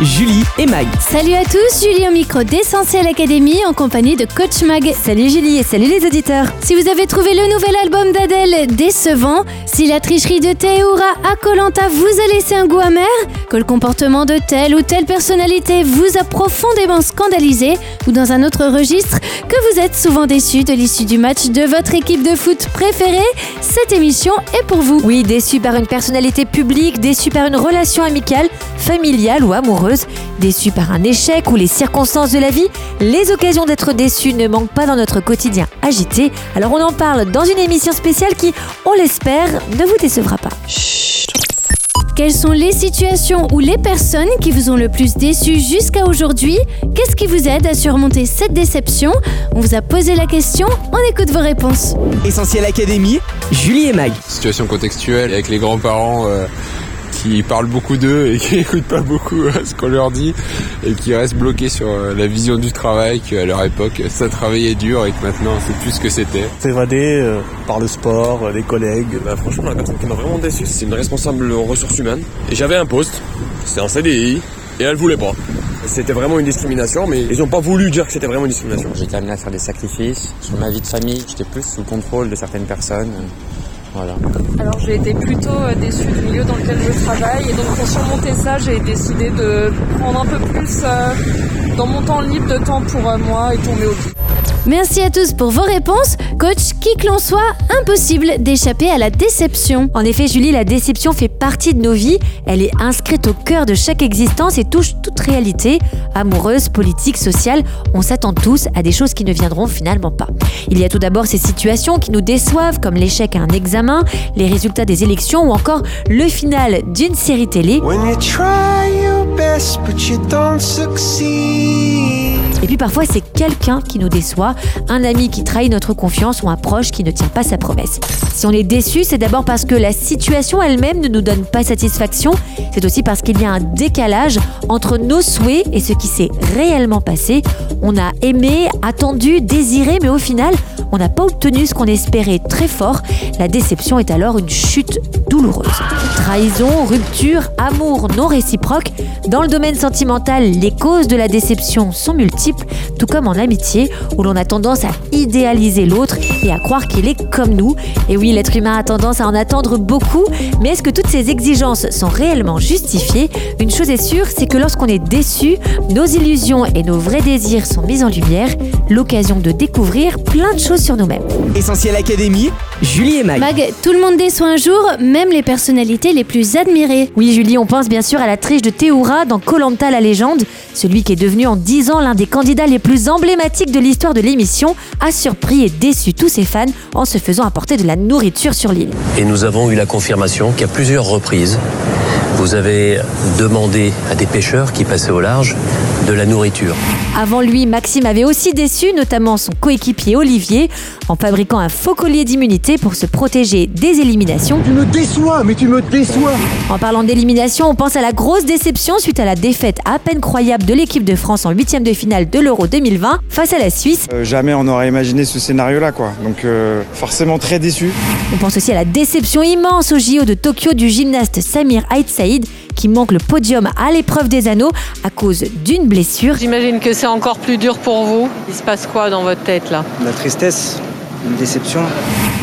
Julie et Mag. Salut à tous, Julie au micro d'Essentiel Academy en compagnie de Coach Mag. Salut Julie et salut les auditeurs. Si vous avez trouvé le nouvel album d'Adèle décevant, si la tricherie de Théoura à Colanta vous a laissé un goût amer, que le comportement de telle ou telle personnalité vous a profondément scandalisé, ou dans un autre registre, que vous êtes souvent déçu de l'issue du match de votre équipe de foot préférée, cette émission est pour vous. Oui, déçu par une personnalité publique, déçu par une relation amicale, familiale ou amoureuse, déçu par un échec ou les circonstances de la vie, les occasions d'être déçu ne manquent pas dans notre quotidien agité. Alors on en parle dans une émission spéciale qui, on l'espère, ne vous décevra pas. Quelles sont les situations ou les personnes qui vous ont le plus déçu jusqu'à aujourd'hui? Qu'est-ce qui vous aide à surmonter cette déception? On vous a posé la question, on écoute vos réponses. Essentiel Académie. Julie et Mag. situation contextuelle avec les grands-parents euh, qui parlent beaucoup d'eux et qui n'écoutent pas beaucoup euh, ce qu'on leur dit et qui restent bloqués sur euh, la vision du travail qu'à leur époque ça travaillait dur et que maintenant c'est plus ce que c'était. s'évader euh, par le sport, euh, les collègues. Bah, franchement, la personne qui m'a vraiment déçu, c'est une responsable en ressources humaines. Et j'avais un poste, c'était un CDI, et elle voulait pas. C'était vraiment une discrimination, mais ils ont pas voulu dire que c'était vraiment une discrimination. J'étais amené à faire des sacrifices sur ma vie de famille. J'étais plus sous le contrôle de certaines personnes. Alors j'ai été plutôt euh, déçue du milieu dans lequel je travaille et donc pour surmonter ça j'ai décidé de prendre un peu plus euh, dans mon temps libre de temps pour euh, moi et pour mes hobbies. Merci à tous pour vos réponses. Coach, qui que l'on soit, impossible d'échapper à la déception. En effet, Julie, la déception fait partie de nos vies. Elle est inscrite au cœur de chaque existence et touche toute réalité, amoureuse, politique, sociale. On s'attend tous à des choses qui ne viendront finalement pas. Il y a tout d'abord ces situations qui nous déçoivent, comme l'échec à un examen, les résultats des élections ou encore le final d'une série télé. Et puis parfois, c'est quelqu'un qui nous déçoit, un ami qui trahit notre confiance ou un proche qui ne tient pas sa promesse. Si on est déçu, c'est d'abord parce que la situation elle-même ne nous donne pas satisfaction. C'est aussi parce qu'il y a un décalage entre nos souhaits et ce qui s'est réellement passé. On a aimé, attendu, désiré, mais au final, on n'a pas obtenu ce qu'on espérait très fort. La déception est alors une chute douloureuse. Trahison, rupture, amour non réciproque. Dans le domaine sentimental, les causes de la déception sont multiples, tout comme en amitié, où l'on a tendance à idéaliser l'autre et à croire qu'il est comme nous. Et oui, l'être humain a tendance à en attendre beaucoup, mais est-ce que toutes ces exigences sont réellement justifiées? Une chose est sûre, c'est que lorsqu'on est déçu, nos illusions et nos vrais désirs sont mis en lumière, l'occasion de découvrir plein de choses sur nous-mêmes. Essentiel Académie. Julie et Mag. Mag, tout le monde déçoit un jour, même les personnalités les plus admirées. Oui, Julie, on pense bien sûr à la triche de Théoura dans Colanta la légende. Celui qui est devenu en 10 ans l'un des candidats les plus emblématiques de l'histoire de l'émission a surpris et déçu tous ses fans en se faisant apporter de la nourriture sur l'île. Et nous avons eu la confirmation qu'à plusieurs reprises, vous avez demandé à des pêcheurs qui passaient au large de la nourriture. Avant lui, Maxime avait aussi déçu notamment son coéquipier Olivier en fabriquant un faux collier d'immunité pour se protéger des éliminations. Tu me déçois, mais tu me déçois En parlant d'élimination, on pense à la grosse déception suite à la défaite à peine croyable de l'équipe de France en huitième de finale de l'Euro 2020 face à la Suisse. Euh, jamais on n'aurait imaginé ce scénario-là, quoi. Donc euh, forcément très déçu. On pense aussi à la déception immense au JO de Tokyo du gymnaste Samir Ait Saïd qui manque le podium à l'épreuve des anneaux à cause d'une blessure. J'imagine que c'est encore plus dur pour vous. Il se passe quoi dans votre tête là? La tristesse, une déception.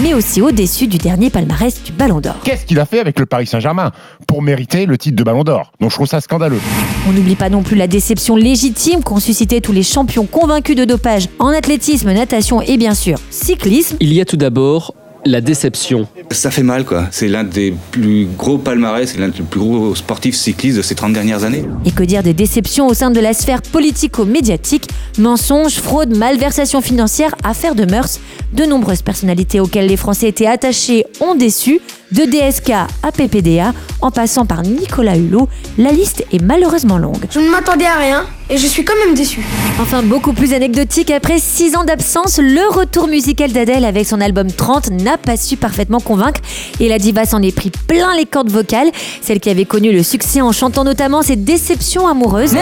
mais aussi au déçu du dernier palmarès du Ballon d'Or. Qu'est-ce qu'il a fait avec le Paris Saint-Germain pour mériter le titre de Ballon d'Or? Donc je trouve ça scandaleux. On n'oublie pas non plus la déception légitime qu'ont suscité tous les champions convaincus de dopage en athlétisme, natation et bien sûr cyclisme. Il y a tout d'abord la déception. Ça fait mal, quoi. C'est l'un des plus gros palmarès, c'est l'un des plus gros sportifs cyclistes de ces 30 dernières années. Et que dire des déceptions au sein de la sphère politico-médiatique Mensonges, fraude, malversation financière, affaires de mœurs. De nombreuses personnalités auxquelles les Français étaient attachés ont déçu. De DSK à PPDA, en passant par Nicolas Hulot, la liste est malheureusement longue. Je ne m'attendais à rien et je suis quand même déçue. Enfin, beaucoup plus anecdotique, après 6 ans d'absence, le retour musical d'Adèle avec son album 30 n'a pas su parfaitement convaincre et la diva s'en est pris plein les cordes vocales, celle qui avait connu le succès en chantant notamment ses déceptions amoureuses.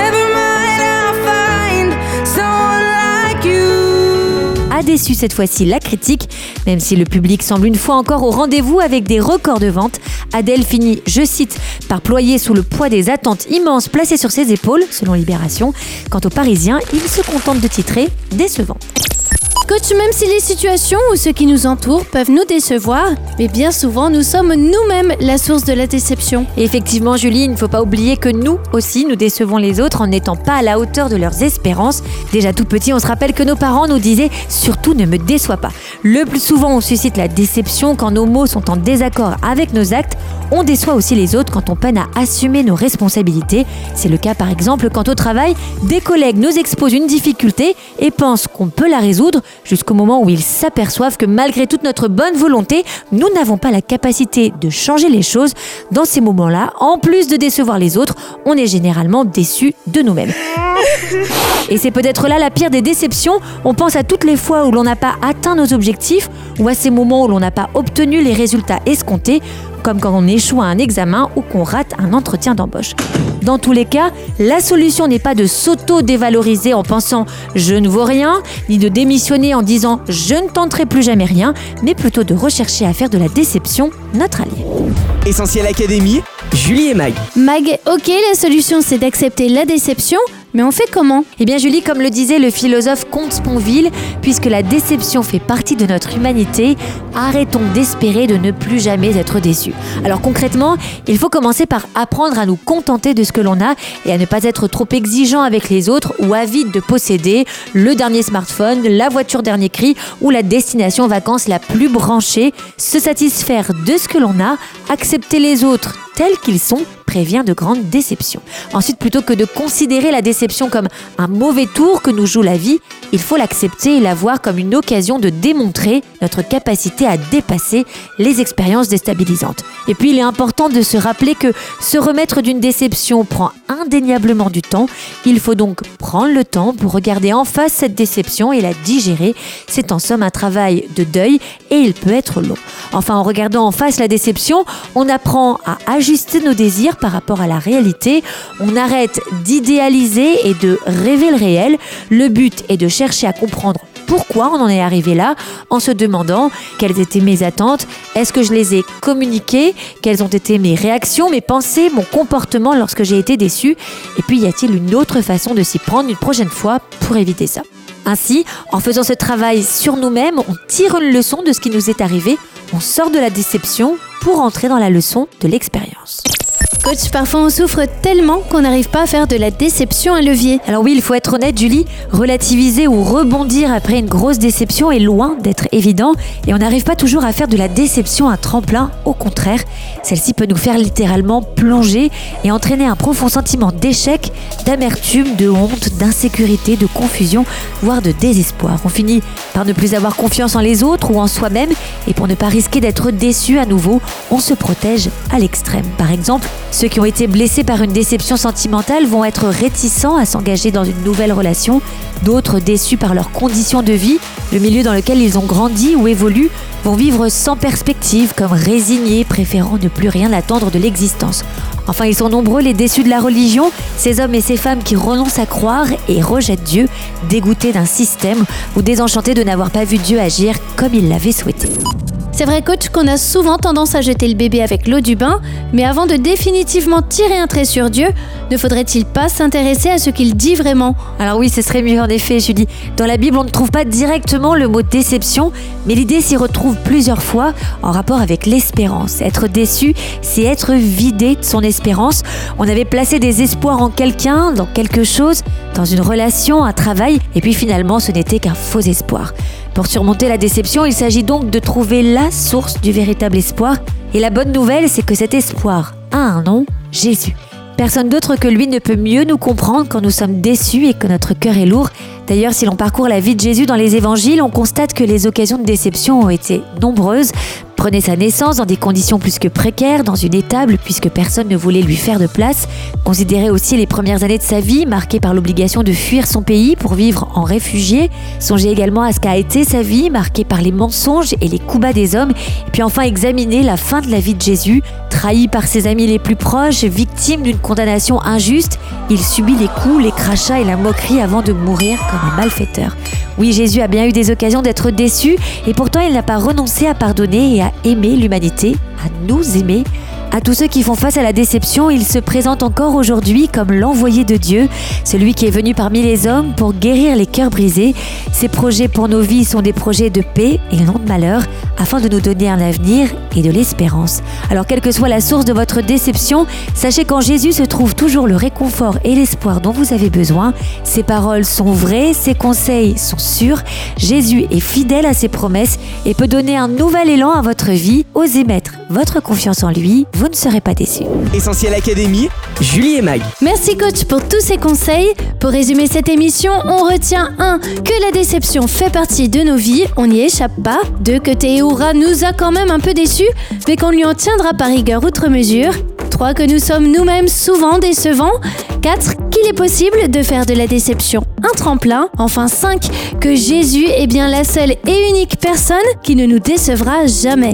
A déçu cette fois-ci la critique. Même si le public semble une fois encore au rendez-vous avec des records de vente, Adèle finit, je cite, par ployer sous le poids des attentes immenses placées sur ses épaules, selon Libération. Quant aux Parisiens, ils se contentent de titrer décevant. Coach, même si les situations ou ceux qui nous entourent peuvent nous décevoir, mais bien souvent nous sommes nous-mêmes la source de la déception. Effectivement, Julie, il ne faut pas oublier que nous aussi, nous décevons les autres en n'étant pas à la hauteur de leurs espérances. Déjà tout petit, on se rappelle que nos parents nous disaient surtout ne me déçois pas. Le plus souvent, on suscite la déception quand nos mots sont en désaccord avec nos actes. On déçoit aussi les autres quand on peine à assumer nos responsabilités. C'est le cas par exemple quand au travail, des collègues nous exposent une difficulté et pensent qu'on peut la résoudre jusqu'au moment où ils s'aperçoivent que malgré toute notre bonne volonté, nous n'avons pas la capacité de changer les choses. Dans ces moments-là, en plus de décevoir les autres, on est généralement déçu de nous-mêmes. Et c'est peut-être là la pire des déceptions. On pense à toutes les fois où l'on n'a pas atteint nos objectifs ou à ces moments où l'on n'a pas obtenu les résultats escomptés, comme quand on échoue à un examen ou qu'on rate un entretien d'embauche. Dans tous les cas, la solution n'est pas de s'auto-dévaloriser en pensant je ne vaux rien, ni de démissionner en disant je ne tenterai plus jamais rien, mais plutôt de rechercher à faire de la déception notre allié. Essentiel Académie, Julie et Mag. Mag, ok, la solution c'est d'accepter la déception, mais on fait comment Eh bien Julie, comme le disait le philosophe Comte Sponville, puisque la déception fait partie de notre humanité, arrêtons d'espérer de ne plus jamais être déçus. Alors concrètement, il faut commencer par apprendre à nous contenter de ce que l'on a et à ne pas être trop exigeant avec les autres ou avide de posséder le dernier smartphone, la voiture dernier cri ou la destination vacances la plus branchée. Se satisfaire de ce que l'on a, accepter les autres tels qu'ils sont prévient de grandes déceptions. Ensuite, plutôt que de considérer la déception comme un mauvais tour que nous joue la vie, il faut l'accepter et la voir comme une occasion de démontrer notre capacité à dépasser les expériences déstabilisantes. Et puis, il est important de se rappeler que se remettre d'une déception prend indéniablement du temps. Il faut donc prendre le temps pour regarder en face cette déception et la digérer. C'est en somme un travail de deuil et il peut être long. Enfin, en regardant en face la déception, on apprend à ajuster nos désirs par rapport à la réalité. On arrête d'idéaliser et de rêver le réel. Le but est de chercher à comprendre pourquoi on en est arrivé là en se demandant quelles étaient mes attentes, est-ce que je les ai communiquées, quelles ont été mes réactions, mes pensées, mon comportement lorsque j'ai été déçu, et puis y a-t-il une autre façon de s'y prendre une prochaine fois pour éviter ça? Ainsi, en faisant ce travail sur nous-mêmes, on tire une leçon de ce qui nous est arrivé, on sort de la déception pour entrer dans la leçon de l'expérience. Coach, parfois on souffre tellement qu'on n'arrive pas à faire de la déception un levier. Alors oui, il faut être honnête, Julie, relativiser ou rebondir après une grosse déception est loin d'être évident et on n'arrive pas toujours à faire de la déception un tremplin. Au contraire, celle-ci peut nous faire littéralement plonger et entraîner un profond sentiment d'échec, d'amertume, de honte, d'insécurité, de confusion, voire de désespoir. On finit par ne plus avoir confiance en les autres ou en soi-même et pour ne pas risquer d'être déçu à nouveau, on se protège à l'extrême. Par exemple, ceux qui ont été blessés par une déception sentimentale vont être réticents à s'engager dans une nouvelle relation. D'autres, déçus par leurs conditions de vie, le milieu dans lequel ils ont grandi ou évoluent, vont vivre sans perspective, comme résignés, préférant ne plus rien attendre de l'existence. Enfin, ils sont nombreux les déçus de la religion, ces hommes et ces femmes qui renoncent à croire et rejettent Dieu, dégoûtés d'un système ou désenchantés de n'avoir pas vu Dieu agir comme il l'avait souhaité. C'est vrai coach qu'on a souvent tendance à jeter le bébé avec l'eau du bain, mais avant de définitivement tirer un trait sur Dieu, ne faudrait-il pas s'intéresser à ce qu'il dit vraiment? Alors oui, ce serait mieux en effet, Julie. Dans la Bible, on ne trouve pas directement le mot déception, mais l'idée s'y retrouve plusieurs fois en rapport avec l'espérance. Être déçu, c'est être vidé de son espérance. On avait placé des espoirs en quelqu'un, dans quelque chose, dans une relation, un travail, et puis finalement ce n'était qu'un faux espoir. Pour surmonter la déception, il s'agit donc de trouver la source du véritable espoir. Et la bonne nouvelle, c'est que cet espoir a un nom, Jésus. Personne d'autre que lui ne peut mieux nous comprendre quand nous sommes déçus et que notre cœur est lourd. D'ailleurs, si l'on parcourt la vie de Jésus dans les évangiles, on constate que les occasions de déception ont été nombreuses. Prenait sa naissance dans des conditions plus que précaires, dans une étable, puisque personne ne voulait lui faire de place. Considérait aussi les premières années de sa vie, marquées par l'obligation de fuir son pays pour vivre en réfugié. Songez également à ce qu'a été sa vie, marquée par les mensonges et les coups bas des hommes. Et puis enfin examiner la fin de la vie de Jésus. Trahi par ses amis les plus proches, victime d'une condamnation injuste, il subit les coups, les crachats et la moquerie avant de mourir comme un malfaiteur. Oui, Jésus a bien eu des occasions d'être déçu et pourtant il n'a pas renoncé à pardonner et à aimer l'humanité, à nous aimer. À tous ceux qui font face à la déception, il se présente encore aujourd'hui comme l'envoyé de Dieu, celui qui est venu parmi les hommes pour guérir les cœurs brisés. Ses projets pour nos vies sont des projets de paix et non de malheur, afin de nous donner un avenir et de l'espérance. Alors quelle que soit la source de votre déception, sachez qu'en Jésus se trouve toujours le réconfort et l'espoir dont vous avez besoin. Ses paroles sont vraies, ses conseils sont sûrs. Jésus est fidèle à ses promesses et peut donner un nouvel élan à votre vie. Osez mettre votre confiance en lui vous ne serez pas déçus. Essentiel Académie, Julie et Mag. Merci coach pour tous ces conseils. Pour résumer cette émission, on retient 1. Que la déception fait partie de nos vies, on n'y échappe pas. 2. Que Théoura nous a quand même un peu déçus, mais qu'on lui en tiendra par rigueur outre mesure. 3. Que nous sommes nous-mêmes souvent décevants. 4. Qu'il est possible de faire de la déception un tremplin. Enfin 5. Que Jésus est bien la seule et unique personne qui ne nous décevra jamais.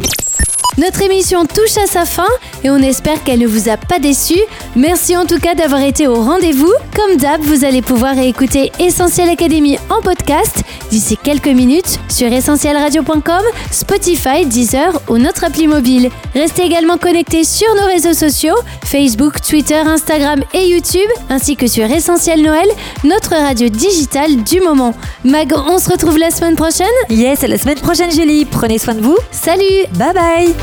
Notre émission touche à sa fin et on espère qu'elle ne vous a pas déçu. Merci en tout cas d'avoir été au rendez-vous. Comme d'hab, vous allez pouvoir écouter Essentiel Académie en podcast d'ici quelques minutes sur essentielradio.com, Spotify, Deezer ou notre appli mobile. Restez également connectés sur nos réseaux sociaux, Facebook, Twitter, Instagram et YouTube, ainsi que sur Essentiel Noël, notre radio digitale du moment. Mag, on se retrouve la semaine prochaine? Yes, la semaine prochaine Julie. Prenez soin de vous. Salut Bye bye